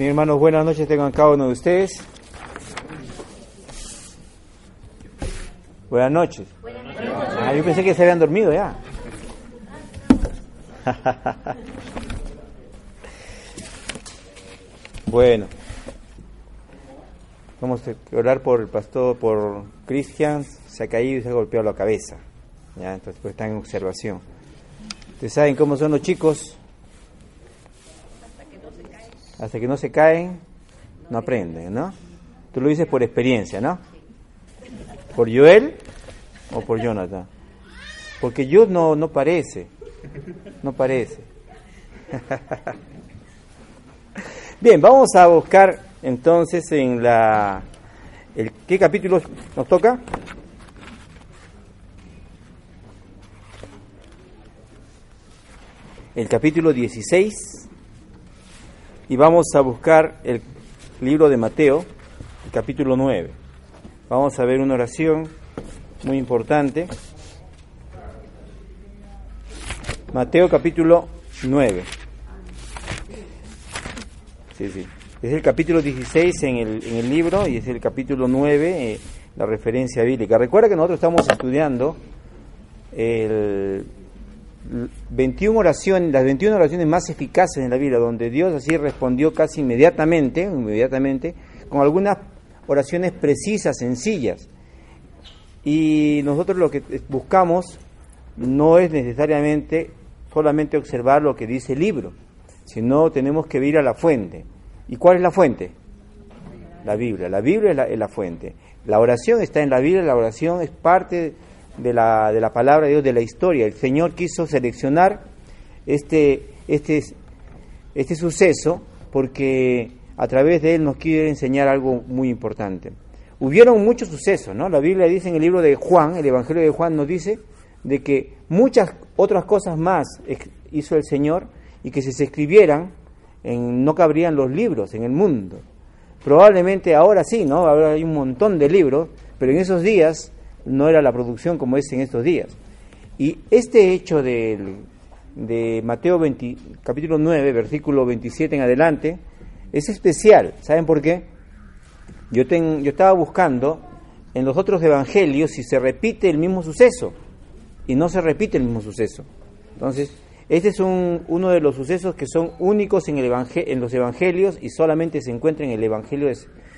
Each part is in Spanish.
Mis hermanos, buenas noches tengan cada uno de ustedes. Buenas noches. Ah, yo pensé que se habían dormido ya. bueno, vamos a orar por el pastor, por Cristian, se ha caído y se ha golpeado la cabeza. Ya, entonces pues está en observación. Ustedes saben cómo son los chicos, hasta que no se caen, no aprenden, ¿no? Tú lo dices por experiencia, ¿no? ¿Por Joel o por Jonathan? Porque yo no, no parece, no parece. Bien, vamos a buscar entonces en la... El, ¿Qué capítulo nos toca? El capítulo 16 y vamos a buscar el libro de Mateo, el capítulo 9. Vamos a ver una oración muy importante. Mateo capítulo 9. Sí, sí. Es el capítulo 16 en el, en el libro y es el capítulo 9, eh, la referencia bíblica. Recuerda que nosotros estamos estudiando el 21 oraciones, las 21 oraciones más eficaces en la Biblia, donde Dios así respondió casi inmediatamente, inmediatamente, con algunas oraciones precisas, sencillas. Y nosotros lo que buscamos no es necesariamente solamente observar lo que dice el libro, sino tenemos que ir a la fuente. ¿Y cuál es la fuente? La Biblia. La Biblia es la, es la fuente. La oración está en la Biblia, la oración es parte de la, de la palabra de Dios, de la historia. El Señor quiso seleccionar este, este, este suceso porque a través de él nos quiere enseñar algo muy importante. Hubieron muchos sucesos, ¿no? La Biblia dice en el libro de Juan, el Evangelio de Juan nos dice de que muchas otras cosas más hizo el Señor y que si se escribieran en, no cabrían los libros en el mundo. Probablemente ahora sí, ¿no? Ahora hay un montón de libros, pero en esos días no era la producción como es en estos días. Y este hecho de, Mateo 20, capítulo 9, versículo 27 en adelante, es especial. ¿Saben por qué? Yo, ten, yo estaba buscando en los otros evangelios si se repite el mismo suceso y no se repite el mismo suceso. Entonces, este es un, uno de los sucesos que son únicos en, el en los evangelios y solamente se encuentra en el evangelio de,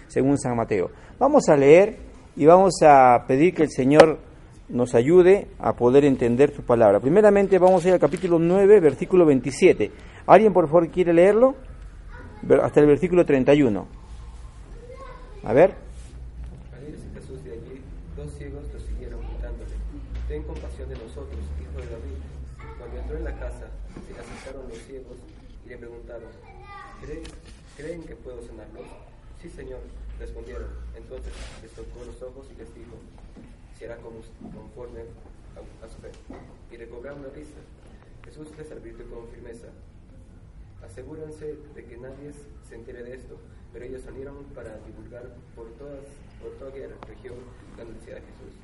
según San Mateo. Vamos a leer y vamos a pedir que el Señor nos ayude a poder entender su palabra. Primeramente vamos a ir al capítulo 9, versículo 27. ¿Alguien por favor quiere leerlo? Hasta el versículo 31. A ver. Y le preguntaron, ¿creen, ¿creen que puedo sanarlos? Sí, Señor, respondieron. Entonces tocó los ojos y les dijo, será conforme a, a su fe. Y recobraron la vista. Jesús les advirtió con firmeza, asegúrense de que nadie se entere de esto, pero ellos salieron para divulgar por, todas, por toda la región la noticia de Jesús.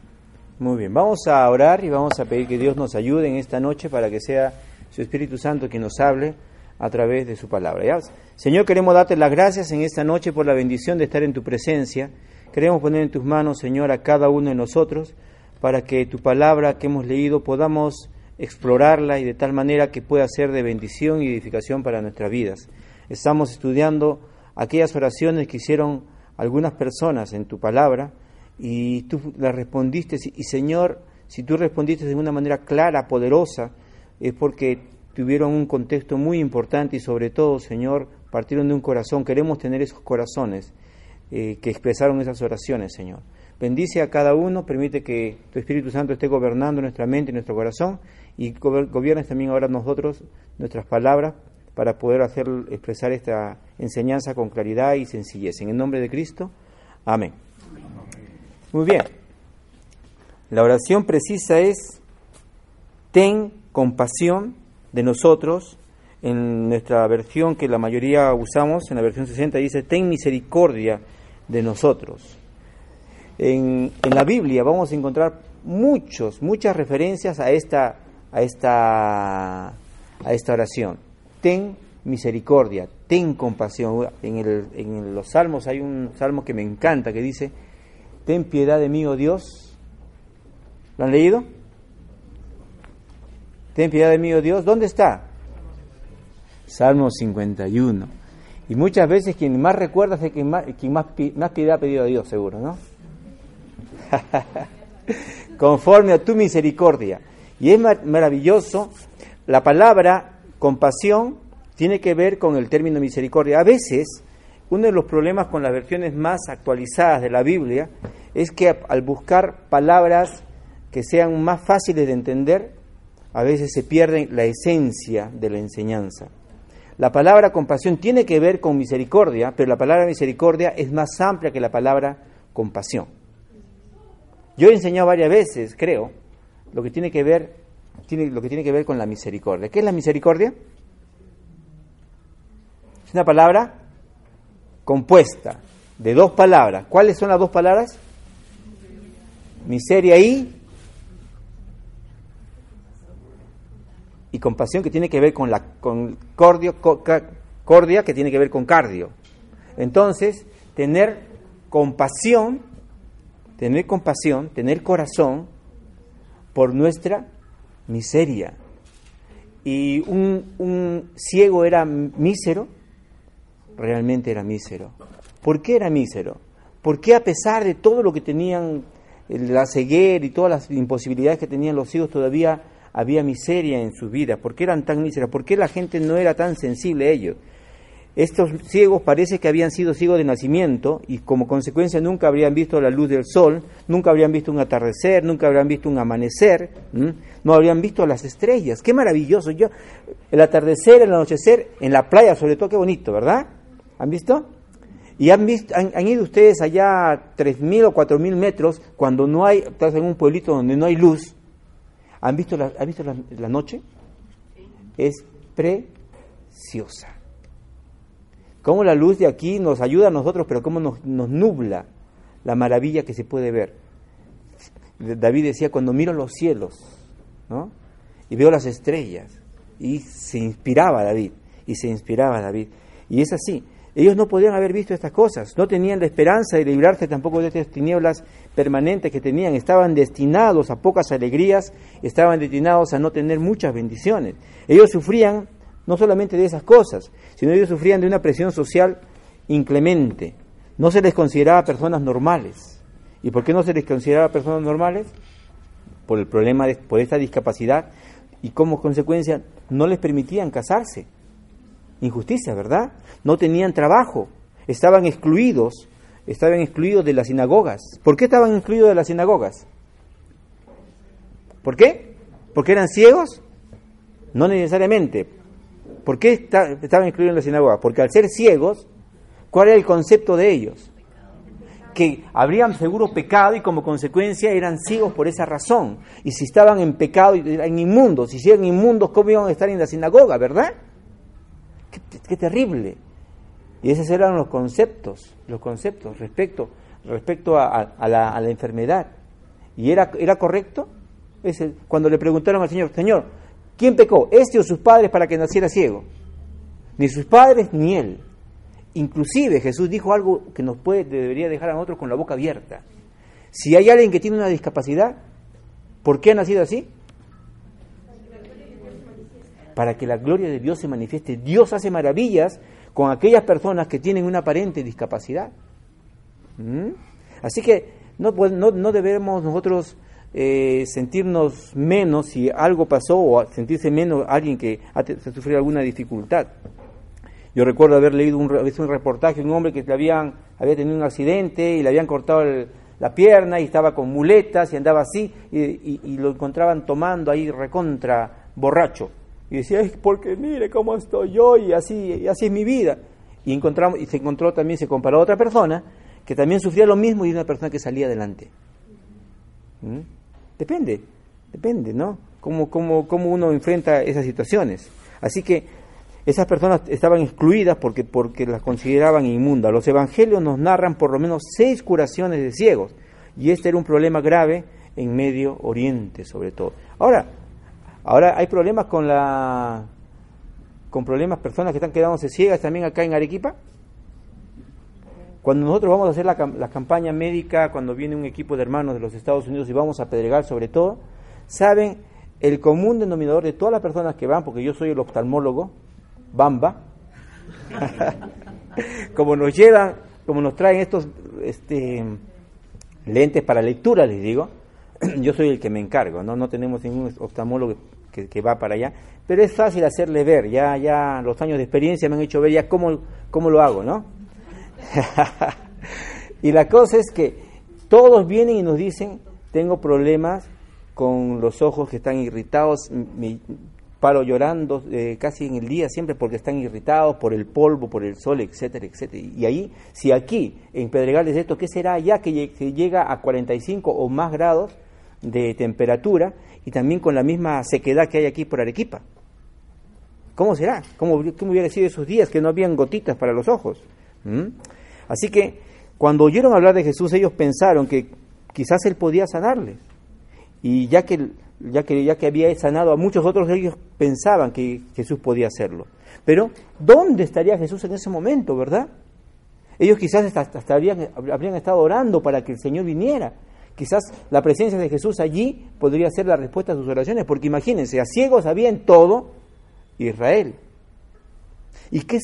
Muy bien, vamos a orar y vamos a pedir que Dios nos ayude en esta noche para que sea su Espíritu Santo quien nos hable a través de su palabra. ¿ya? Señor, queremos darte las gracias en esta noche por la bendición de estar en tu presencia. Queremos poner en tus manos, Señor, a cada uno de nosotros para que tu palabra que hemos leído podamos explorarla y de tal manera que pueda ser de bendición y edificación para nuestras vidas. Estamos estudiando aquellas oraciones que hicieron algunas personas en tu palabra y tú las respondiste y Señor, si tú respondiste de una manera clara, poderosa, es porque tuvieron un contexto muy importante y sobre todo, Señor, partieron de un corazón. Queremos tener esos corazones eh, que expresaron esas oraciones, Señor. Bendice a cada uno, permite que tu Espíritu Santo esté gobernando nuestra mente y nuestro corazón y gobiernes también ahora nosotros nuestras palabras para poder hacer expresar esta enseñanza con claridad y sencillez. En el nombre de Cristo, amén. Muy bien. La oración precisa es ten compasión de nosotros. En nuestra versión que la mayoría usamos, en la versión 60 dice ten misericordia de nosotros. En, la Biblia vamos a encontrar muchos, muchas referencias a esta, a esta, a esta oración. Ten misericordia, ten compasión. En, el, en los salmos hay un salmo que me encanta que dice, ten piedad de mí, oh Dios. ¿Lo han leído? Ten piedad de mí, oh Dios. ¿Dónde está? Salmo 51. Y muchas veces quien más recuerda es quien más, quien más, más ha pedido a Dios, seguro, ¿no? Conforme a tu misericordia. Y es maravilloso, la palabra compasión tiene que ver con el término misericordia. A veces, uno de los problemas con las versiones más actualizadas de la Biblia es que al buscar palabras que sean más fáciles de entender, a veces se pierde la esencia de la enseñanza. La palabra compasión tiene que ver con misericordia, pero la palabra misericordia es más amplia que la palabra compasión. Yo he enseñado varias veces, creo, lo que tiene que ver, tiene, lo que tiene que ver con la misericordia. ¿Qué es la misericordia? Es una palabra compuesta de dos palabras. ¿Cuáles son las dos palabras? Miseria y y compasión que tiene que ver con la con cordio, cordia que tiene que ver con cardio. Entonces, tener compasión tener compasión, tener corazón por nuestra miseria. Y un, ciego era mísero, realmente era mísero. ¿Por qué era mísero? Porque a pesar de todo lo que tenían, la ceguera y todas las imposibilidades que tenían los ciegos, todavía había miseria en sus vidas? ¿Por qué eran tan míseros? ¿Por qué la gente no era tan sensible a ellos? Estos ciegos parece que habían sido ciegos de nacimiento y como consecuencia nunca habrían visto la luz del sol, nunca habrían visto un atardecer, nunca habrían visto un amanecer, no habrían visto las estrellas. Qué maravilloso. Yo, el atardecer, el anochecer, en la playa sobre todo, qué bonito, ¿verdad? ¿Han visto? Y han, visto, han, ido ustedes allá a 3.000 o 4.000 metros cuando no hay, estás en un pueblito donde no hay luz. ¿Han visto la, ¿han visto la noche? Es preciosa cómo la luz de aquí nos ayuda a nosotros, pero cómo nos, nubla la maravilla que se puede ver. David decía, cuando miro los cielos, ¿no? Y veo las estrellas, y se inspiraba David, y se inspiraba David. Y es así. Ellos no podían haber visto estas cosas, no tenían la esperanza de librarse tampoco de estas tinieblas permanentes que tenían, estaban destinados a pocas alegrías, estaban destinados a no tener muchas bendiciones. Ellos sufrían no solamente de esas cosas, sino ellos sufrían de una presión social inclemente. No se les consideraba personas normales. ¿Y por qué no se les consideraba personas normales? Por el problema, de, por esta discapacidad y como consecuencia no les permitían casarse. Injusticia, ¿verdad? No tenían trabajo, estaban excluidos, estaban excluidos de las sinagogas. ¿Por qué estaban excluidos de las sinagogas? ¿Por qué? ¿Porque eran ciegos? No necesariamente, ¿Por qué estaban incluidos en la sinagoga? Porque al ser ciegos, ¿cuál era el concepto de ellos? Que habrían seguro pecado y como consecuencia eran ciegos por esa razón. Y si estaban en pecado, eran inmundos. Si eran inmundos, ¿cómo iban a estar en la sinagoga, verdad? Qué, terrible. Y esos eran los conceptos, los conceptos respecto, respecto a, la, enfermedad. ¿Y era, era correcto? cuando le preguntaron al Señor, Señor, ¿Quién pecó? ¿Este o sus padres para que naciera ciego? Ni sus padres ni él. Inclusive Jesús dijo algo que nos puede, debería dejar a nosotros con la boca abierta. Si hay alguien que tiene una discapacidad, ¿por qué ha nacido así? Para que la gloria de Dios se manifieste. Dios hace maravillas con aquellas personas que tienen una aparente discapacidad. ¿Mm? Así que no, debemos nosotros eh, sentirnos menos si algo pasó o sentirse menos alguien que ha sufrido alguna dificultad. Yo recuerdo haber leído un, un reportaje de un hombre que le habían, había tenido un accidente y le habían cortado la pierna y estaba con muletas y andaba así y, lo encontraban tomando ahí recontra borracho. Y decía, es porque mire cómo estoy yo y así, y así es mi vida. Y, encontramos, y se encontró también, se comparó a otra persona que también sufría lo mismo y una persona que salía adelante. ¿Mm? Depende, depende, ¿no? Cómo, cómo, cómo uno enfrenta esas situaciones. Así que esas personas estaban excluidas porque, porque las consideraban inmundas. Los evangelios nos narran por lo menos seis curaciones de ciegos. Y este era un problema grave en Medio Oriente, sobre todo. Ahora, ahora hay problemas con la con problemas personas que están quedándose ciegas también acá en Arequipa. Cuando nosotros vamos a hacer la, la, campaña médica, cuando viene un equipo de hermanos de los Estados Unidos y vamos a Pedregal sobre todo, saben el común denominador de todas las personas que van, porque yo soy el oftalmólogo, Bamba, como nos llevan, como nos traen estos este, lentes para lectura, les digo, yo soy el que me encargo, no, no tenemos ningún oftalmólogo que, va para allá, pero es fácil hacerle ver, ya, ya los años de experiencia me han hecho ver ya cómo, cómo lo hago, ¿no? y la cosa es que todos vienen y nos dicen, tengo problemas con los ojos que están irritados, mi, paro llorando eh, casi en el día siempre porque están irritados por el polvo, por el sol, etcétera, etcétera. Y ahí, si aquí en Pedregales esto, ¿qué será ya que, llega a 45 o más grados de temperatura y también con la misma sequedad que hay aquí por Arequipa? ¿Cómo será? ¿Cómo, cómo hubiera sido esos días que no habían gotitas para los ojos? ¿Mm? Así que cuando oyeron hablar de Jesús, ellos pensaron que quizás Él podía sanarles. Y ya que ya que, ya que había sanado a muchos otros, ellos pensaban que Jesús podía hacerlo. Pero, ¿dónde estaría Jesús en ese momento, verdad? Ellos quizás hasta, habrían, habrían, estado orando para que el Señor viniera. Quizás la presencia de Jesús allí podría ser la respuesta a sus oraciones, porque imagínense, a ciegos había en todo Israel. Y qué,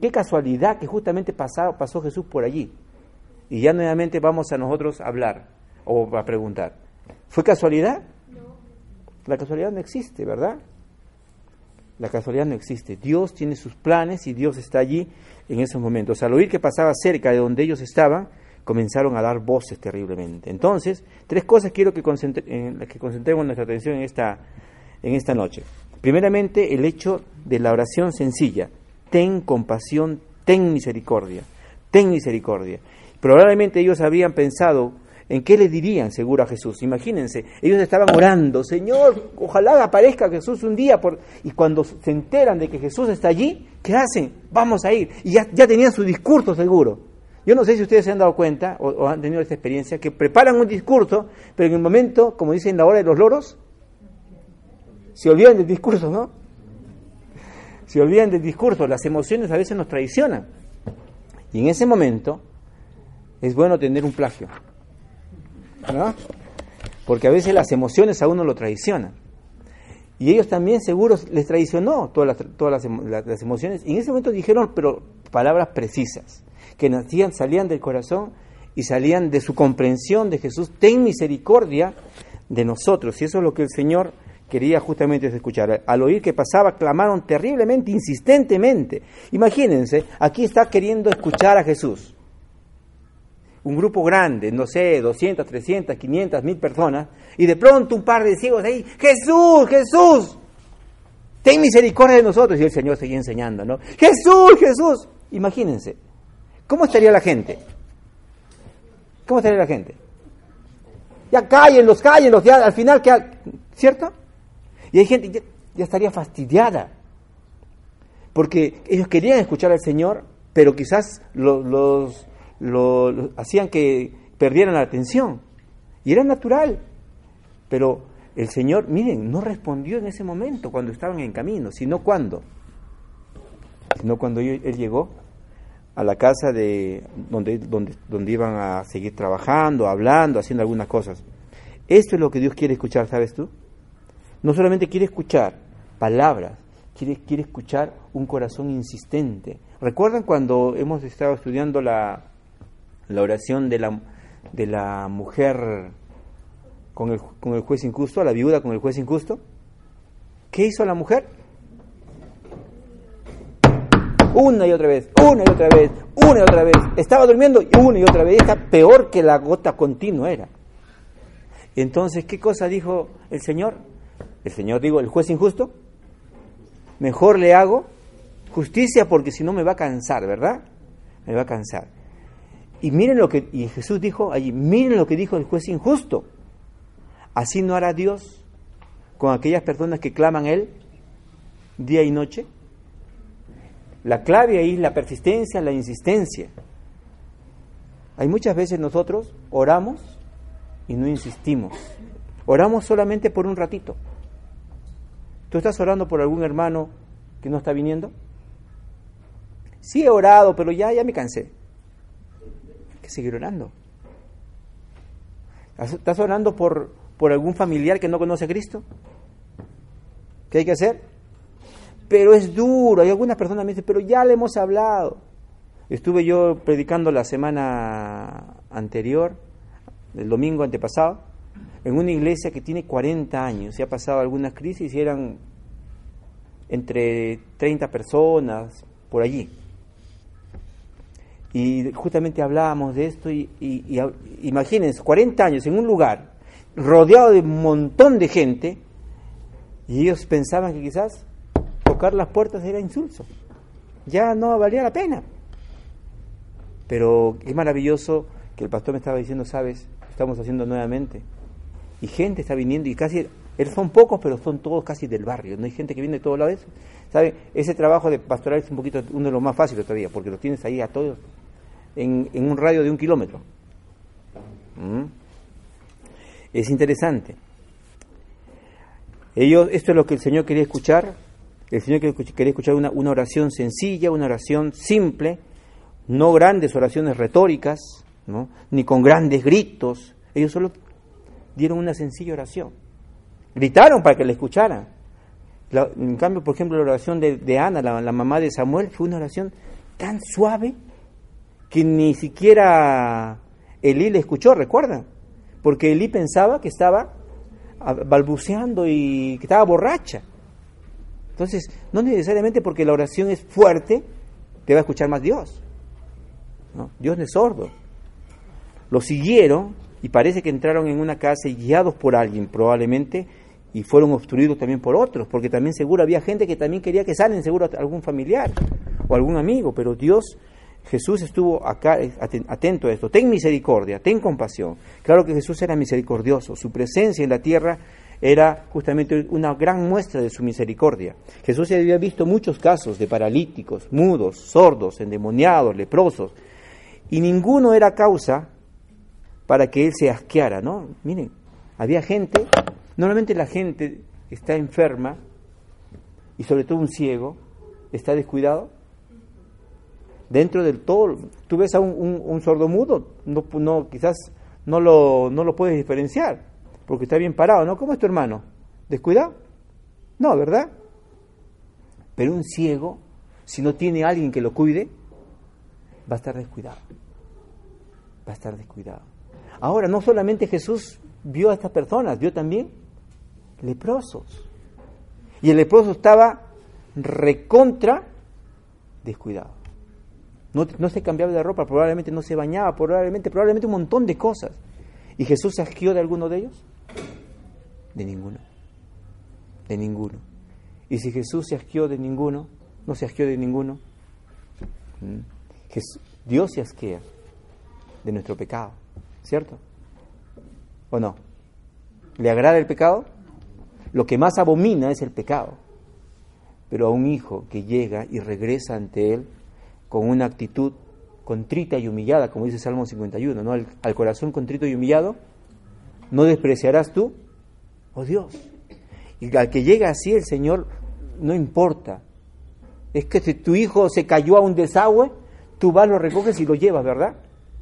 qué casualidad que justamente pasó, pasó Jesús por allí. Y ya nuevamente vamos a nosotros a hablar o a preguntar. ¿Fue casualidad? La casualidad no existe, ¿verdad? La casualidad no existe. Dios tiene sus planes y Dios está allí en esos momentos. Al oír que pasaba cerca de donde ellos estaban, comenzaron a dar voces terriblemente. Entonces, tres cosas quiero que, en las que concentremos nuestra atención en esta, en esta noche. Primeramente, el hecho de la oración sencilla. Ten compasión, ten misericordia, ten misericordia. Probablemente ellos habían pensado ¿En qué le dirían seguro a Jesús? Imagínense, ellos estaban orando, Señor, ojalá aparezca Jesús un día, por... y cuando se enteran de que Jesús está allí, ¿qué hacen? Vamos a ir. Y ya tenían su discurso seguro. Yo no sé si ustedes se han dado cuenta o, han tenido esta experiencia, que preparan un discurso, pero en el momento, como dicen la hora de los loros, se olvidan del discurso, ¿no? Se olvidan del discurso, las emociones a veces nos traicionan. Y en ese momento es bueno tener un plagio. ¿no? Porque a veces las emociones a uno lo traicionan. Y ellos también seguros les traicionó todas las, todas las, emociones. Y en ese momento dijeron, pero palabras precisas, que nacían, salían del corazón y salían de su comprensión de Jesús. Ten misericordia de nosotros. Y eso es lo que el Señor quería justamente escuchar. Al oír que pasaba, clamaron terriblemente, insistentemente. Imagínense, aquí está queriendo escuchar a Jesús un grupo grande, no sé, 200, 300, 500, mil personas, y de pronto un par de ciegos ahí, Jesús, Jesús, ten misericordia de nosotros. Y el Señor seguía enseñando, ¿no? Jesús, Jesús. Imagínense, ¿cómo estaría la gente? ¿Cómo estaría la gente? Ya cállenlos, cállenlos, ya al final, ¿cierto? Y hay gente ya, ya estaría fastidiada, porque ellos querían escuchar al Señor, pero quizás los lo, hacían que perdieran la atención. Y era natural. Pero el Señor, miren, no respondió en ese momento cuando estaban en camino, sino cuando. Sino cuando él, llegó a la casa de donde, donde, donde iban a seguir trabajando, hablando, haciendo algunas cosas. Esto es lo que Dios quiere escuchar, ¿sabes tú? No solamente quiere escuchar palabras, quiere, quiere escuchar un corazón insistente. ¿Recuerdan cuando hemos estado estudiando la, la oración de la, de la mujer con el, con el juez injusto, a la viuda con el juez injusto. ¿Qué hizo la mujer? Una y otra vez, una y otra vez, una y otra vez. Estaba durmiendo una y otra vez. Está peor que la gota continua era. Entonces, ¿qué cosa dijo el Señor? El Señor, digo, el juez injusto. Mejor le hago justicia porque si no me va a cansar, ¿verdad? Me va a cansar. Y miren lo que, y Jesús dijo allí, miren lo que dijo el juez injusto. Así no hará Dios con aquellas personas que claman a Él día y noche. La clave ahí es la persistencia, la insistencia. Hay muchas veces nosotros oramos y no insistimos. Oramos solamente por un ratito. ¿Tú estás orando por algún hermano que no está viniendo? Sí he orado, pero ya, ya me cansé. Hay que seguir orando. ¿Estás orando por, por algún familiar que no conoce a Cristo? ¿Qué hay que hacer? Pero es duro. Hay algunas personas que me dicen, pero ya le hemos hablado. Estuve yo predicando la semana anterior, el domingo antepasado, en una iglesia que tiene 40 años. Se ha pasado algunas crisis y eran entre 30 personas, por allí. Y justamente hablábamos de esto y, y imagínense, 40 años en un lugar rodeado de un montón de gente, y ellos pensaban que quizás tocar las puertas era insulso, ya no valía la pena. Pero es maravilloso que el pastor me estaba diciendo, sabes, estamos haciendo nuevamente. Y gente está viniendo y casi, son pocos, pero son todos casi del barrio, no hay gente que viene de todos lados. ¿Sabe? Ese trabajo de pastoral es un poquito uno de los más fáciles todavía, porque lo tienes ahí a todos en, un radio de un kilómetro. ¿Mm? Es interesante. Ellos, esto es lo que el Señor quería escuchar. El Señor quería escuchar una, una oración sencilla, una oración simple, no grandes oraciones retóricas, ¿no? ni con grandes gritos. Ellos solo dieron una sencilla oración. Gritaron para que le escucharan. en cambio, por ejemplo, la oración de, Ana, la, la, mamá de Samuel, fue una oración tan suave que ni siquiera Elí le escuchó, ¿recuerdan? porque Elí pensaba que estaba balbuceando y que estaba borracha. Entonces, no necesariamente porque la oración es fuerte, te va a escuchar más Dios. Dios no es sordo. Lo siguieron y parece que entraron en una casa y guiados por alguien probablemente y fueron obstruidos también por otros, porque también seguro había gente que también quería que salen, seguro algún familiar o algún amigo, pero Dios Jesús estuvo acá atento a esto. Ten misericordia, ten compasión. Claro que Jesús era misericordioso. Su presencia en la tierra era justamente una gran muestra de su misericordia. Jesús había visto muchos casos de paralíticos, mudos, sordos, endemoniados, leprosos, y ninguno era causa para que él se asqueara, ¿no? Miren, había gente, normalmente la gente está enferma, y sobre todo un ciego, está descuidado, dentro del todo, tú ves a un, sordo mudo, no, quizás no lo puedes diferenciar, porque está bien parado, ¿no? ¿Cómo es tu hermano? ¿Descuidado? No, ¿verdad? Pero un ciego, si no tiene alguien que lo cuide, va a estar descuidado. Va a estar descuidado. Ahora, no solamente Jesús vio a estas personas, vio también leprosos. Y el leproso estaba recontra descuidado. No, se cambiaba de ropa, probablemente no se bañaba, probablemente, probablemente un montón de cosas. ¿Y Jesús se de alguno de ellos? De ninguno. De ninguno. Y si Jesús se asqueó de ninguno, no se asqueó de ninguno, Dios se asquea de nuestro pecado, ¿cierto? ¿O no? ¿Le agrada el pecado? Lo que más abomina es el pecado. Pero a un hijo que llega y regresa ante él, con una actitud contrita y humillada, como dice Salmo 51, ¿no? Al, corazón contrito y humillado, no despreciarás tú, oh Dios. Y al que llega así el Señor, no importa. Es que si tu hijo se cayó a un desagüe, tú vas, lo recoges y lo llevas, ¿verdad?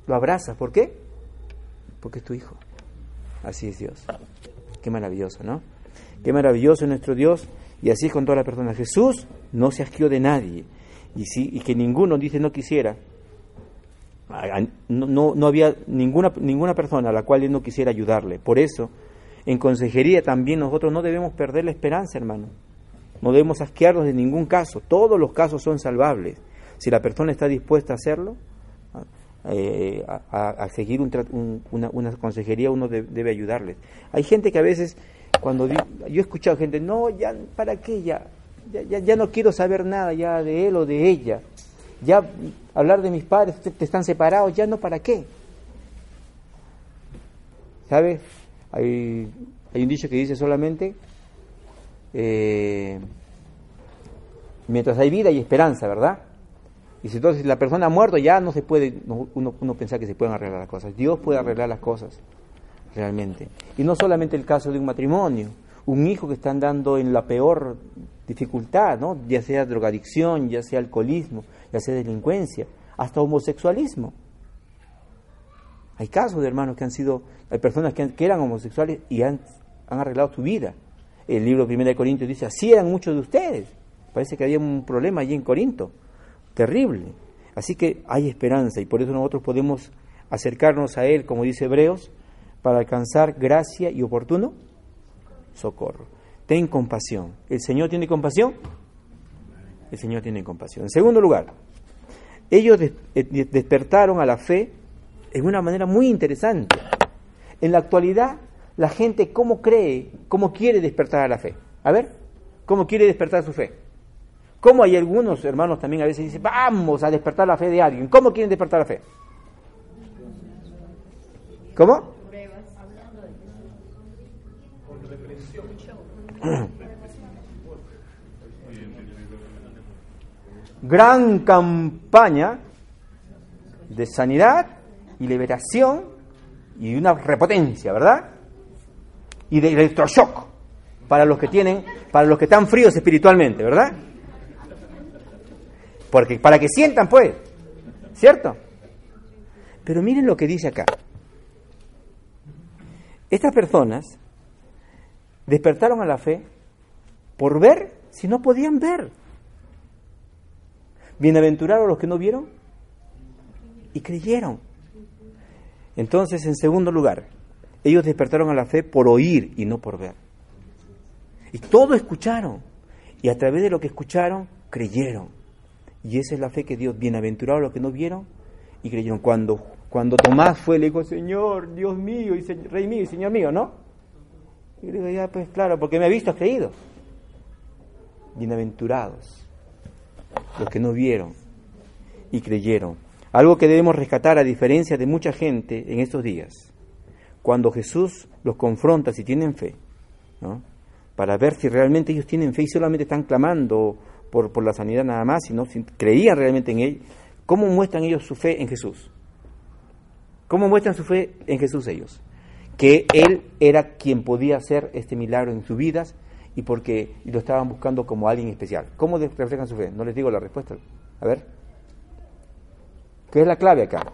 Lo abrazas. ¿Por qué? Porque es tu hijo. Así es Dios. Qué maravilloso, ¿no? Qué maravilloso es nuestro Dios. Y así es con todas las personas. Jesús no se asqueó de nadie y, sí, y que ninguno, dice, no quisiera. No, no, había ninguna, ninguna persona a la cual él no quisiera ayudarle. Por eso, en consejería también nosotros no debemos perder la esperanza, hermano. No debemos asquearnos de ningún caso. Todos los casos son salvables. Si la persona está dispuesta a hacerlo, eh, a, seguir una, una, consejería, uno debe ayudarles. Hay gente que a veces, cuando yo he escuchado gente, no, ya, ¿para qué? Ya, ya, ya, no quiero saber nada ya de él o de ella. Ya hablar de mis padres, te, están separados, ya no, ¿para qué? ¿Sabes? Hay, hay un dicho que dice solamente, eh, mientras hay vida y esperanza, ¿verdad? Y si entonces la persona ha muerto, ya no se puede, uno, uno pensar que se pueden arreglar las cosas. Dios puede arreglar las cosas, realmente. Y no solamente el caso de un matrimonio, un hijo que está andando en la peor dificultad, ¿no? ya sea drogadicción, ya sea alcoholismo, ya sea delincuencia, hasta homosexualismo. Hay casos de hermanos que han sido, hay personas que, eran homosexuales y han, han, arreglado su vida. El libro 1 de Corintios dice, así eran muchos de ustedes. Parece que había un problema allí en Corinto terrible. Así que hay esperanza y por eso nosotros podemos acercarnos a Él, como dice Hebreos, para alcanzar gracia y oportuno socorro. Ten compasión. ¿El Señor tiene compasión? El Señor tiene compasión. En segundo lugar, ellos eh, despertaron a la fe en una manera muy interesante. En la actualidad, la gente, ¿cómo cree, cómo quiere despertar a la fe? A ver, ¿cómo quiere despertar su fe? Como hay algunos hermanos también a veces dicen, vamos a despertar la fe de alguien. ¿Cómo quieren despertar la fe? ¿Cómo? Gran campaña de sanidad y liberación y una repotencia, ¿verdad? Y de electroshock para los que tienen, para los que están fríos espiritualmente, ¿verdad? Porque para que sientan, pues, ¿cierto? Pero miren lo que dice acá. Estas personas despertaron a la fe por ver si no podían ver. Bienaventurados los que no vieron y creyeron. Entonces, en segundo lugar, ellos despertaron a la fe por oír y no por ver. Y todo escucharon. Y a través de lo que escucharon, creyeron. Y esa es la fe que Dios, bienaventurados los que no vieron y creyeron. Cuando, cuando Tomás fue, le dijo, Señor, Dios mío, y Rey mío y Señor mío, ¿no? Y le digo, ya, pues claro, porque me ha visto, has creído. Bienaventurados los que no vieron y creyeron. Algo que debemos rescatar a diferencia de mucha gente en estos días. Cuando Jesús los confronta si tienen fe, ¿no? para ver si realmente ellos tienen fe y solamente están clamando por, por la sanidad nada más, sino si creían realmente en Él, ¿cómo muestran ellos su fe en Jesús? ¿Cómo muestran su fe en Jesús ellos? Que Él era quien podía hacer este milagro en sus vidas y porque lo estaban buscando como alguien especial. ¿Cómo reflejan su fe? No les digo la respuesta. A ver. ¿Qué es la clave acá?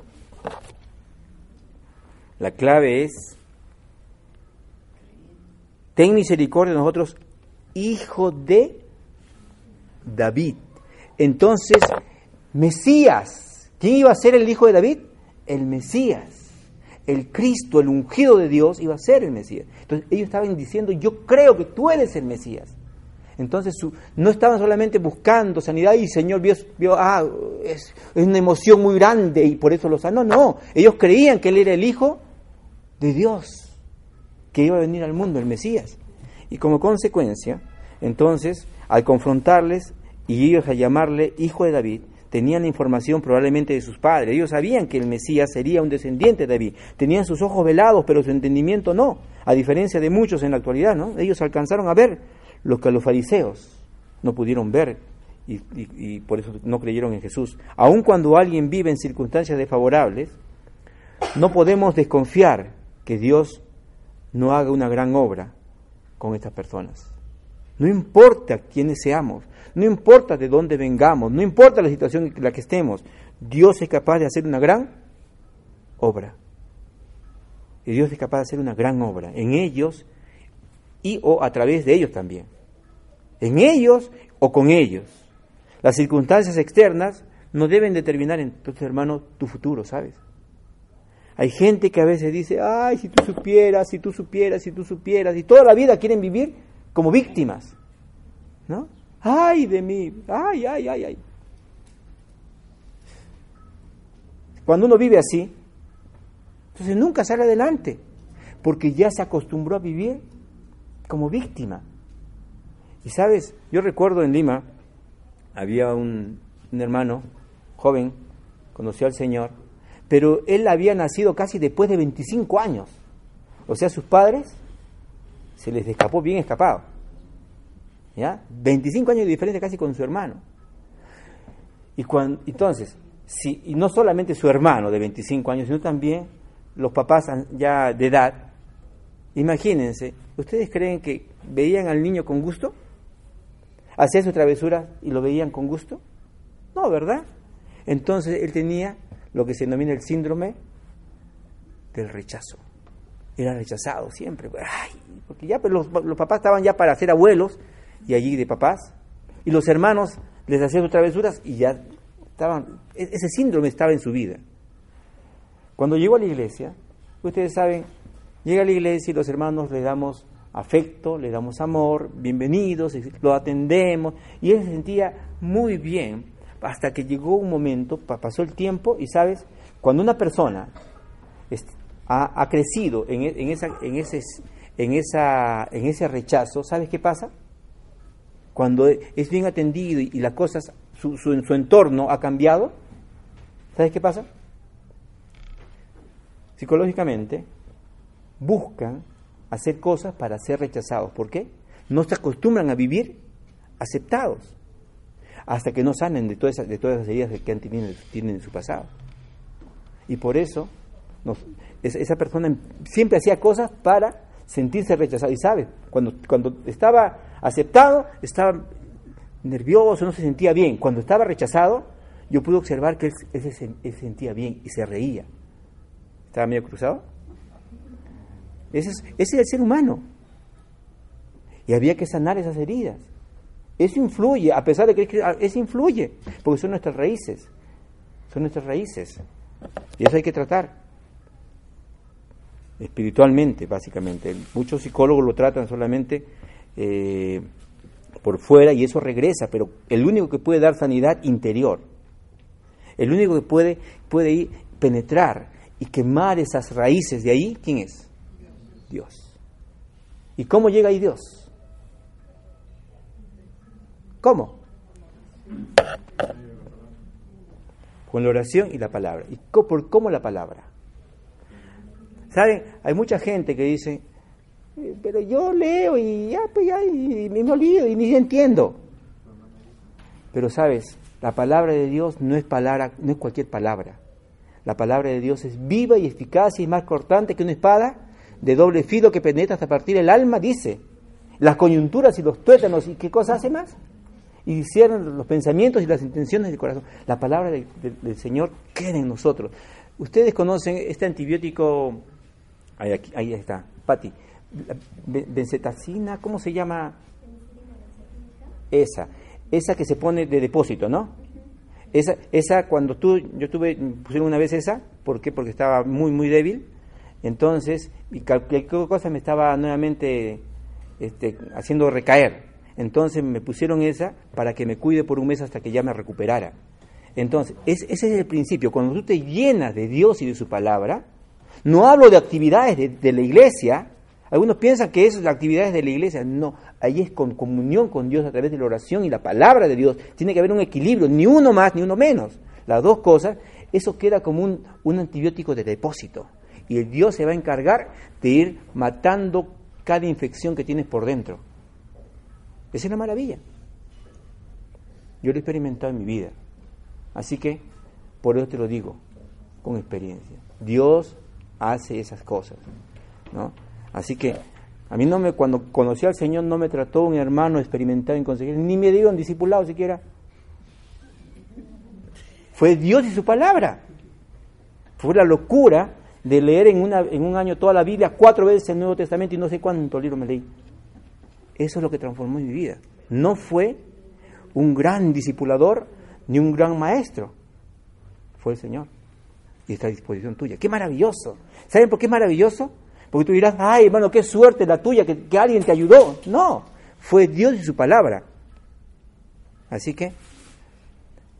La clave es, ten misericordia de nosotros, hijo de David. Entonces, Mesías, ¿quién iba a ser el hijo de David? El Mesías. El Cristo, el ungido de Dios, iba a ser el Mesías. Entonces ellos estaban diciendo, yo creo que tú eres el Mesías. Entonces no estaban solamente buscando sanidad y Señor vio, vio ah, es, una emoción muy grande y por eso lo sanó. No, ellos creían que Él era el Hijo de Dios, que iba a venir al mundo, el Mesías. Y como consecuencia, entonces al confrontarles y ellos a llamarle hijo de David, tenían la información probablemente de sus padres. Ellos sabían que el Mesías sería un descendiente de David. Tenían sus ojos velados, pero su entendimiento no. A diferencia de muchos en la actualidad, ¿no? Ellos alcanzaron a ver lo que los fariseos no pudieron ver y, y por eso no creyeron en Jesús. Aun cuando alguien vive en circunstancias desfavorables, no podemos desconfiar que Dios no haga una gran obra con estas personas. No importa quiénes seamos, no importa de dónde vengamos, no importa la situación en la que estemos, Dios es capaz de hacer una gran obra. Y Dios es capaz de hacer una gran obra en ellos y o a través de ellos también. En ellos o con ellos. Las circunstancias externas no deben determinar, entonces, hermano, tu futuro, ¿sabes? Hay gente que a veces dice, ay, si tú supieras, si tú supieras, si tú supieras, y toda la vida quieren vivir como víctimas, ¿no? Ay de mí, ay, ay, ay, ay. Cuando uno vive así, entonces nunca sale adelante, porque ya se acostumbró a vivir como víctima. Y sabes, yo recuerdo en Lima, había un, un hermano joven, conoció al Señor, pero él había nacido casi después de 25 años. O sea, sus padres se les escapó bien escapado. ¿Ya? 25 años de diferencia casi con su hermano. Y cuando, entonces, si, y no solamente su hermano de 25 años, sino también los papás ya de edad, imagínense, ¿ustedes creen que veían al niño con gusto? ¿Hacía su travesura y lo veían con gusto? No, ¿verdad? Entonces él tenía lo que se denomina el síndrome del rechazo. Era rechazado siempre. porque ya pues, los, los, papás estaban ya para ser abuelos y allí de papás. Y los hermanos les hacían sus travesuras y ya estaban, e-, ese síndrome estaba en su vida. Cuando llegó a la iglesia, ustedes saben, llega a la iglesia y los hermanos le damos afecto, le damos amor, bienvenidos, lo atendemos, y él se sentía muy bien hasta que llegó un momento, pasó el tiempo, y sabes, cuando una persona ha, ha crecido en, en, esa, en, ese, en, esa, en ese rechazo, ¿sabes qué pasa? Cuando es bien atendido y, y las cosas, su, su, su entorno ha cambiado, ¿sabes qué pasa? Psicológicamente, buscan hacer cosas para ser rechazados. ¿Por qué? No se acostumbran a vivir aceptados hasta que no sanen de todas esas, de todas esas heridas que han tenido, tienen en su pasado. Y por eso esa persona siempre hacía cosas para sentirse rechazado. Y sabe, cuando, cuando estaba aceptado, estaba nervioso, no se sentía bien. Cuando estaba rechazado, yo pude observar que él, él se sentía bien y se reía. ¿Estaba medio cruzado? Ese es, ese es el ser humano. Y había que sanar esas heridas. Eso influye, a pesar de que eso influye, porque son nuestras raíces. Son nuestras raíces. Y eso hay que tratar. Espiritualmente, básicamente. Muchos psicólogos lo tratan solamente eh, por fuera y eso regresa, pero el único que puede dar sanidad interior, el único que puede, puede ir, penetrar y quemar esas raíces de ahí, ¿quién es? Dios. ¿Y cómo llega ahí Dios? ¿Cómo? Con la oración y la palabra. ¿Y por cómo la palabra? ¿Saben? Hay mucha gente que dice, eh, pero yo leo y ya, pues ya, y, me olvido y ni entiendo. Pero sabes, la palabra de Dios no es palabra, no es cualquier palabra. La palabra de Dios es viva y eficaz y más cortante que una espada de doble filo que penetra hasta partir el alma, dice. Las coyunturas y los tuétanos, ¿y qué cosa hace más? Y hicieron los pensamientos y las intenciones del corazón. La palabra de, de, del Señor queda en nosotros. Ustedes conocen este antibiótico, ahí, aquí, ahí está, Pati, bencetacina, ¿cómo se llama? Esa, esa que se pone de depósito, ¿no? Esa, esa cuando tú, yo tuve, pusieron una vez esa, ¿por qué? Porque estaba muy, muy débil, entonces, y cualquier cosa me estaba nuevamente este, haciendo recaer. Entonces me pusieron esa para que me cuide por un mes hasta que ya me recuperara. Entonces, es, ese es el principio. Cuando tú te llenas de Dios y de su palabra, no hablo de actividades de, la iglesia. Algunos piensan que eso es actividades de la iglesia. No, ahí es con comunión con Dios a través de la oración y la palabra de Dios. Tiene que haber un equilibrio, ni uno más ni uno menos. Las dos cosas, eso queda como un, un antibiótico de depósito. Y el Dios se va a encargar de ir matando cada infección que tienes por dentro. Es una maravilla. Yo lo he experimentado en mi vida. Así que, por eso te lo digo, con experiencia. Dios hace esas cosas. ¿no? Así que, a mí no me, cuando conocí al Señor, no me trató un hermano experimentado en conseguir, ni me dio un discipulado siquiera. Fue Dios y su palabra. Fue la locura de leer en, una, en un año toda la Biblia, cuatro veces el Nuevo Testamento y no sé cuánto libro me leí. Eso es lo que transformó mi vida. No fue un gran discipulador ni un gran maestro. Fue el Señor. Y está a disposición tuya. ¡Qué maravilloso! ¿Saben por qué es maravilloso? Porque tú dirás, ay hermano, qué suerte la tuya, que, que alguien te ayudó. No, fue Dios y su palabra. Así que,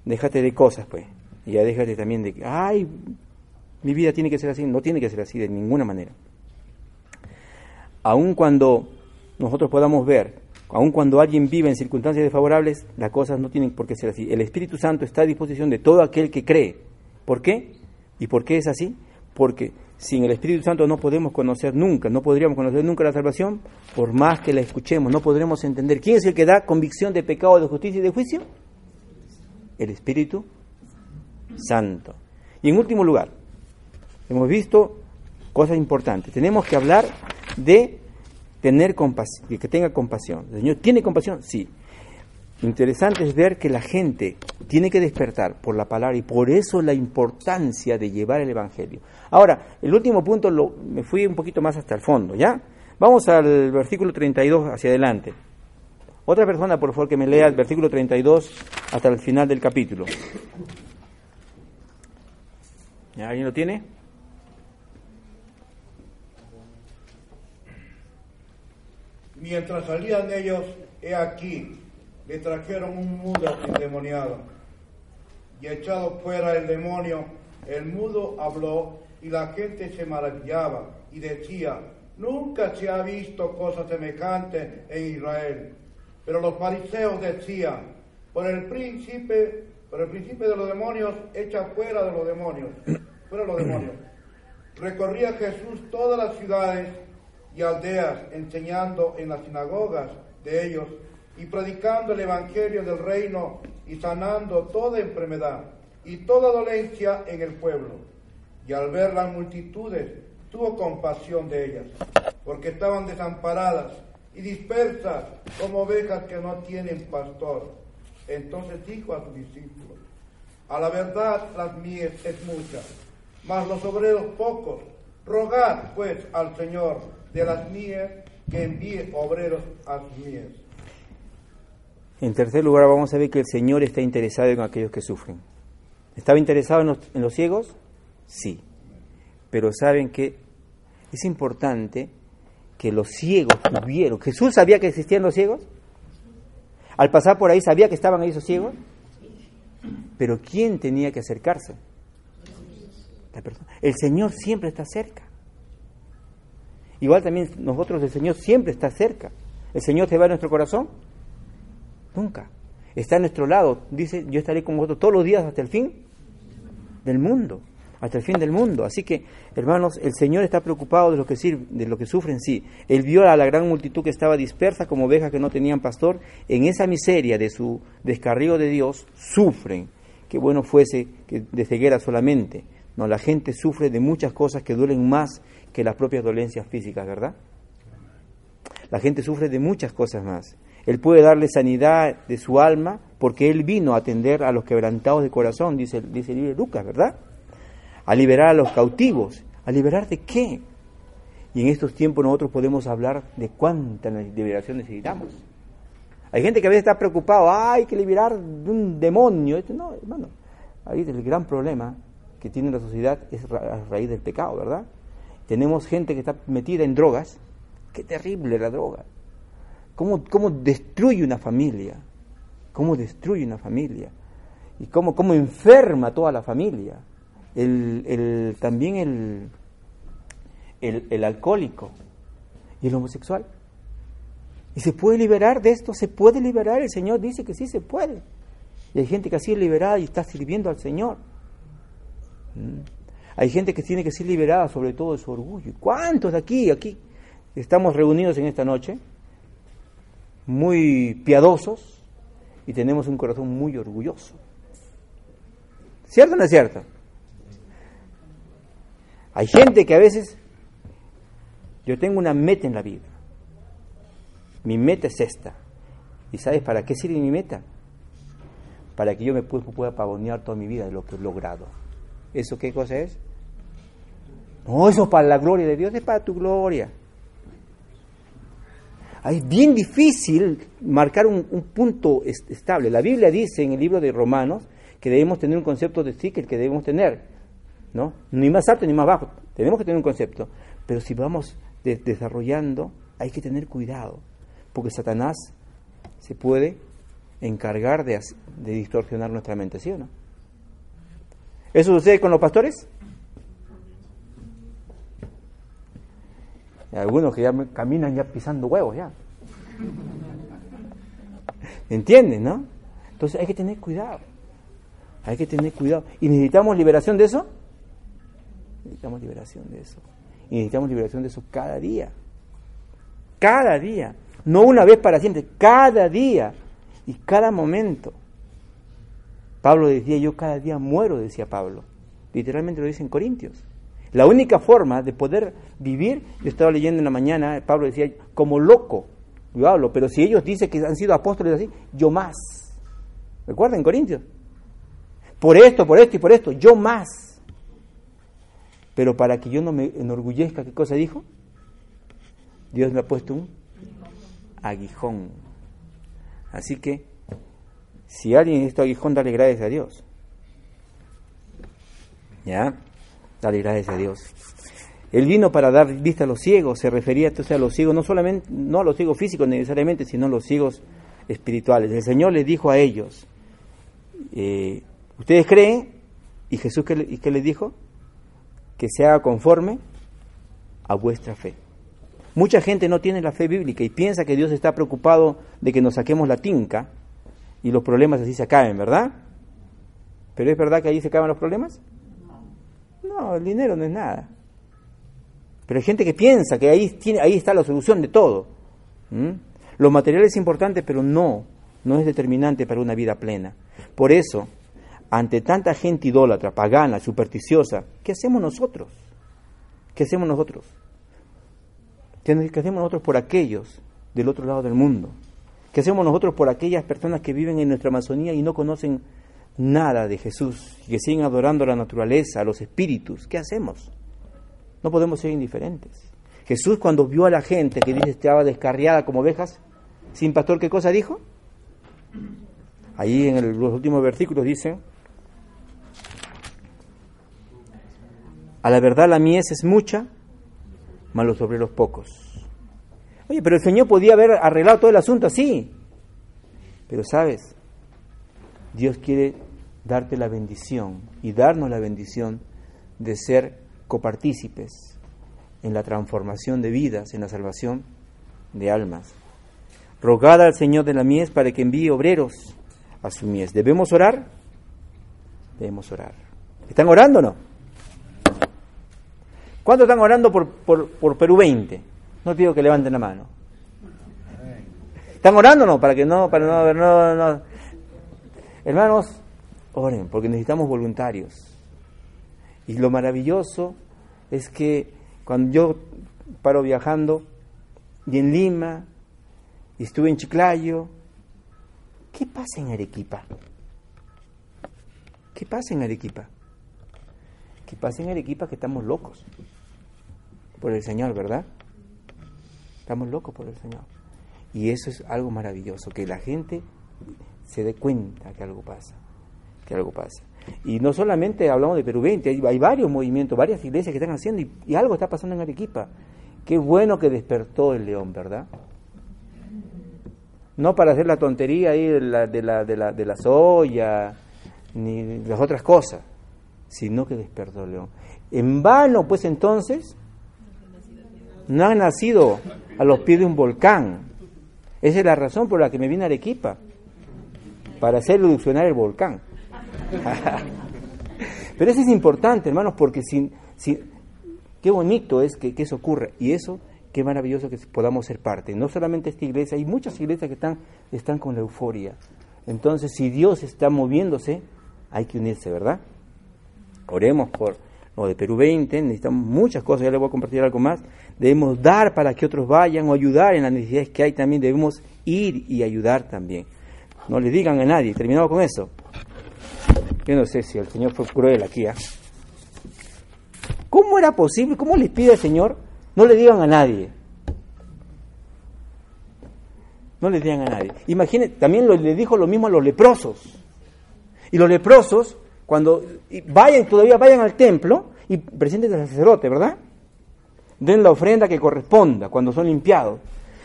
déjate de cosas, pues. Y ya déjate también de que, ay, mi vida tiene que ser así. No tiene que ser así de ninguna manera. Aun cuando nosotros podamos ver, aun cuando alguien vive en circunstancias desfavorables, las cosas no tienen por qué ser así. El Espíritu Santo está a disposición de todo aquel que cree. ¿Por qué? ¿Y por qué es así? Porque sin el Espíritu Santo no podemos conocer nunca, no podríamos conocer nunca la salvación, por más que la escuchemos, no podremos entender. ¿Quién es el que da convicción de pecado, de justicia y de juicio? El Espíritu Santo. Y en último lugar, hemos visto cosas importantes. Tenemos que hablar de tener compasión, que tenga compasión. ¿El Señor tiene compasión? Sí. Interesante es ver que la gente tiene que despertar por la palabra y por eso la importancia de llevar el Evangelio. Ahora, el último punto lo, me fui un poquito más hasta el fondo, ¿ya? Vamos al versículo 32 hacia adelante. Otra persona, por favor, que me lea el versículo 32 hasta el final del capítulo. ¿Alguien lo tiene? Mientras salían ellos, he aquí, le trajeron un mudo endemoniado. Y echado fuera el demonio, el mudo habló y la gente se maravillaba y decía, nunca se ha visto cosa semejante en Israel. Pero los fariseos decían, por el príncipe, por el príncipe de los demonios, echa fuera de los demonios, fuera de los demonios. Recorría Jesús todas las ciudades y aldeas, enseñando en las sinagogas de ellos y predicando el Evangelio del reino y sanando toda enfermedad y toda dolencia en el pueblo. Y al ver las multitudes, tuvo compasión de ellas, porque estaban desamparadas y dispersas como ovejas que no tienen pastor. Entonces dijo a sus discípulos, a la verdad las mies es mucha, mas los obreros pocos. Rogad pues al Señor de las mies que envíe obreros a sus mies. En tercer lugar, vamos a ver que el Señor está interesado en aquellos que sufren. ¿Estaba interesado en los, ciegos? Sí. Pero saben que es importante que los ciegos tuvieron. ¿Jesús sabía que existían los ciegos? Al pasar por ahí sabía que estaban ahí esos ciegos. Pero ¿quién tenía que acercarse? El Señor siempre está cerca. Igual también nosotros, el Señor siempre está cerca. ¿El Señor se va a nuestro corazón? Nunca. Está a nuestro lado. Dice, yo estaré con vosotros todos los días hasta el fin del mundo. Hasta el fin del mundo. Así que, hermanos, el Señor está preocupado de lo que, de lo que sufren, sí. Él vio a la gran multitud que estaba dispersa como ovejas que no tenían pastor. En esa miseria de su descarrío de Dios, sufren. Qué bueno fuese que de ceguera solamente. No, la gente sufre de muchas cosas que duelen más que las propias dolencias físicas, ¿verdad? La gente sufre de muchas cosas más. Él puede darle sanidad de su alma porque Él vino a atender a los quebrantados de corazón, dice, dice el libro de Lucas, ¿verdad? A liberar a los cautivos. ¿A liberar de qué? Y en estos tiempos nosotros podemos hablar de cuánta liberación necesitamos. Hay gente que a veces está preocupado, hay que liberar de un demonio. No, hermano, ahí el gran problema que tiene la sociedad es a raíz del pecado, ¿verdad? Tenemos gente que está metida en drogas. Qué terrible la droga. ¿Cómo, cómo destruye una familia? ¿Cómo destruye una familia? Y cómo, cómo enferma toda la familia. El, el, también el, el, alcohólico y el homosexual. ¿Y se puede liberar de esto? ¿Se puede liberar? El Señor dice que sí se puede. Y hay gente que así es liberada y está sirviendo al Señor. ¿Mm? Hay gente que tiene que ser liberada sobre todo de su orgullo. ¿Cuántos de aquí, aquí, estamos reunidos en esta noche? muy piadosos y tenemos un corazón muy orgulloso. ¿Cierto o no es cierto? Hay gente que a veces, yo tengo una meta en la vida. Mi meta es esta. ¿Y sabes para qué sirve mi meta? Para que yo me pueda pavonear toda mi vida de lo que he logrado. ¿Eso qué cosa es? No, eso es para la gloria de Dios, es para tu gloria. Es bien difícil marcar un, punto estable. La Biblia dice en el libro de Romanos que debemos tener un concepto de sí que el que debemos tener. ¿no? Ni más alto ni más bajo. Tenemos que tener un concepto. Pero si vamos desarrollando, hay que tener cuidado. Porque Satanás se puede encargar de, de distorsionar nuestra mente, ¿sí o no? ¿Eso sucede con los pastores? Algunos que ya caminan ya pisando huevos ya. ¿Entienden, no? Entonces hay que tener cuidado. Hay que tener cuidado. ¿Y necesitamos liberación de eso? Necesitamos liberación de eso. Y necesitamos liberación de eso cada día. Cada día. No una vez para siempre, cada día y cada momento. Pablo decía, yo cada día muero, decía Pablo. Literalmente lo dice en Corintios. La única forma de poder vivir, yo estaba leyendo en la mañana, Pablo decía, como loco, yo hablo, pero si ellos dicen que han sido apóstoles así, yo más. ¿Recuerdan Corintios? Por esto, por esto y por esto, yo más. Pero para que yo no me enorgullezca, ¿qué cosa dijo? Dios me ha puesto un aguijón. Así que, si alguien necesita aguijón, dale gracias a Dios. ¿Ya? Dale gracias a Dios. Él vino para dar vista a los ciegos, se refería a los ciegos, no solamente, no a los ciegos físicos necesariamente, sino a los ciegos espirituales. El Señor les dijo a ellos, eh, ¿ustedes creen? ¿Y Jesús qué les dijo? Que se haga conforme a vuestra fe. Mucha gente no tiene la fe bíblica y piensa que Dios está preocupado de que nos saquemos la tinca y los problemas así se acaben, ¿verdad? ¿Pero es verdad que ahí se acaban los problemas? No, el dinero no es nada. Pero hay gente que piensa que ahí, tiene, ahí está la solución de todo. Lo material es importante, pero no, no es determinante para una vida plena. Por eso, ante tanta gente idólatra, pagana, supersticiosa, ¿qué hacemos nosotros? ¿Qué hacemos nosotros? ¿Qué hacemos nosotros por aquellos del otro lado del mundo? ¿Qué hacemos nosotros por aquellas personas que viven en nuestra Amazonía y no conocen nada de Jesús y que siguen adorando a la naturaleza, a los espíritus? ¿Qué hacemos? No podemos ser indiferentes. Jesús cuando vio a la gente que dice estaba descarriada como ovejas, sin pastor, ¿qué cosa dijo? Ahí en los últimos versículos dice, a la verdad la mies es mucha, más los pocos. Oye, pero el Señor podía haber arreglado todo el asunto así. Pero sabes, Dios quiere darte la bendición y darnos la bendición de ser copartícipes en la transformación de vidas, en la salvación de almas. Rogad al Señor de la mies para que envíe obreros a su mies. ¿Debemos orar? Debemos orar. ¿Están orando o no? ¿Cuántos están orando por, por, Perú 20? No digo que levanten la mano. ¿Están orando o no? Para que no, para no, no, no. Hermanos, oren, porque necesitamos voluntarios. Y lo maravilloso es que cuando yo paro viajando, y en Lima, y estuve en Chiclayo, ¿qué pasa en Arequipa? ¿Qué pasa en Arequipa? ¿Qué pasa en Arequipa que estamos locos por el Señor, ¿verdad? Estamos locos por el Señor. Y eso es algo maravilloso, que la gente se dé cuenta que algo pasa, que algo pasa. Y no solamente hablamos de Perú 20, hay, varios movimientos, varias iglesias que están haciendo y, algo está pasando en Arequipa. Qué bueno que despertó el león, ¿verdad? No para hacer la tontería ahí de la, de la, de la, de la soya, ni las otras cosas, sino que despertó el león. En vano, pues entonces, no han nacido a los pies de un volcán. Esa es la razón por la que me vine a Arequipa, para hacer erupcionar el volcán. Pero eso es importante, hermanos, porque sin, qué bonito es que, eso ocurra. Y eso, qué maravilloso que podamos ser parte. No solamente esta iglesia, hay muchas iglesias que están, están con la euforia. Entonces, si Dios está moviéndose, hay que unirse, ¿verdad? Oremos por lo de Perú 20, necesitamos muchas cosas, ya les voy a compartir algo más. Debemos dar para que otros vayan o ayudar en las necesidades que hay también, debemos ir y ayudar también. No le digan a nadie, terminado con eso. Yo no sé si el Señor fue cruel aquí. ¿ah? ¿Cómo era posible? ¿Cómo les pide el Señor? No le digan a nadie. No le digan a nadie. Imagínense, también le dijo lo mismo a los leprosos. Y los leprosos, cuando vayan, todavía vayan al templo y presenten al sacerdote, ¿verdad? Den la ofrenda que corresponda cuando son limpiados.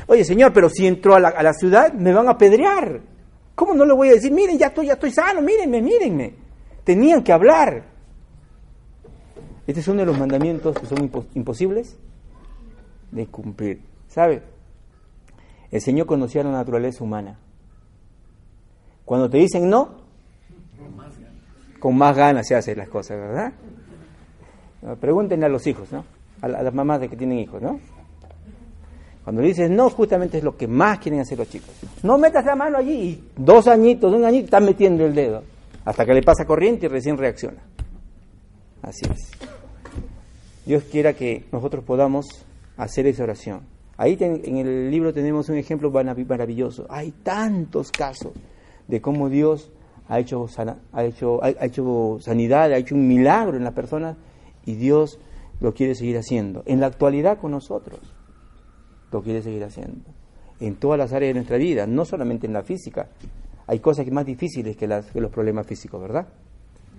Oye, Señor, pero si entro a la, a la ciudad me van a apedrear. ¿Cómo no le voy a decir, miren, ya estoy, ya estoy sano, mírenme, mírenme? Tenían que hablar. Este es uno de los mandamientos que son imposibles de cumplir. ¿Sabe? El Señor conocía la naturaleza humana. Cuando te dicen no, con más ganas se hacen las cosas, ¿verdad? Pregúntenle a los hijos, ¿no? A, las mamás de que tienen hijos, ¿no? Cuando le dices no, justamente es lo que más quieren hacer los chicos. No metas la mano allí y dos añitos, un añito, están metiendo el dedo. Hasta que le pasa corriente y recién reacciona. Así es. Dios quiera que nosotros podamos hacer esa oración. Ahí en el libro tenemos un ejemplo maravilloso. Hay tantos casos de cómo Dios ha hecho, ha hecho, ha hecho sanidad, ha hecho un milagro en las personas y Dios lo quiere seguir haciendo. En la actualidad con nosotros lo quiere seguir haciendo. En todas las áreas de nuestra vida, no solamente en la física. Hay cosas que más difíciles que, las, que los problemas físicos, ¿verdad?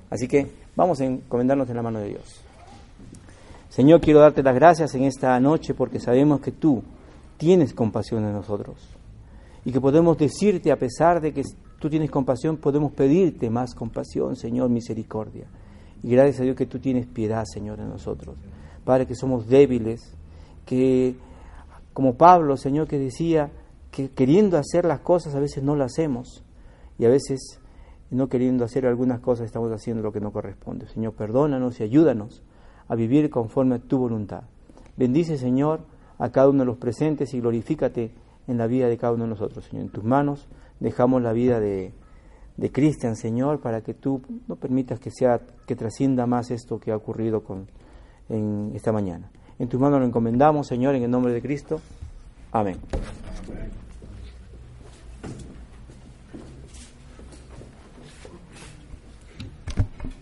Así que vamos a encomendarnos en la mano de Dios. Señor, quiero darte las gracias en esta noche porque sabemos que tú tienes compasión de nosotros y que podemos decirte, a pesar de que tú tienes compasión, podemos pedirte más compasión, Señor, misericordia. Y gracias a Dios que tú tienes piedad, Señor, en nosotros. Padre, que somos débiles, que como Pablo, Señor, que decía que queriendo hacer las cosas a veces no las hacemos y a veces no queriendo hacer algunas cosas estamos haciendo lo que no corresponde. Señor, perdónanos y ayúdanos a vivir conforme a tu voluntad. Bendice, Señor, a cada uno de los presentes y glorifícate en la vida de cada uno de nosotros, Señor. En tus manos dejamos la vida de, de Cristian, Señor, para que tú no permitas que sea que trascienda más esto que ha ocurrido con, en esta mañana. En tus manos lo encomendamos, Señor, en el nombre de Cristo. Amén.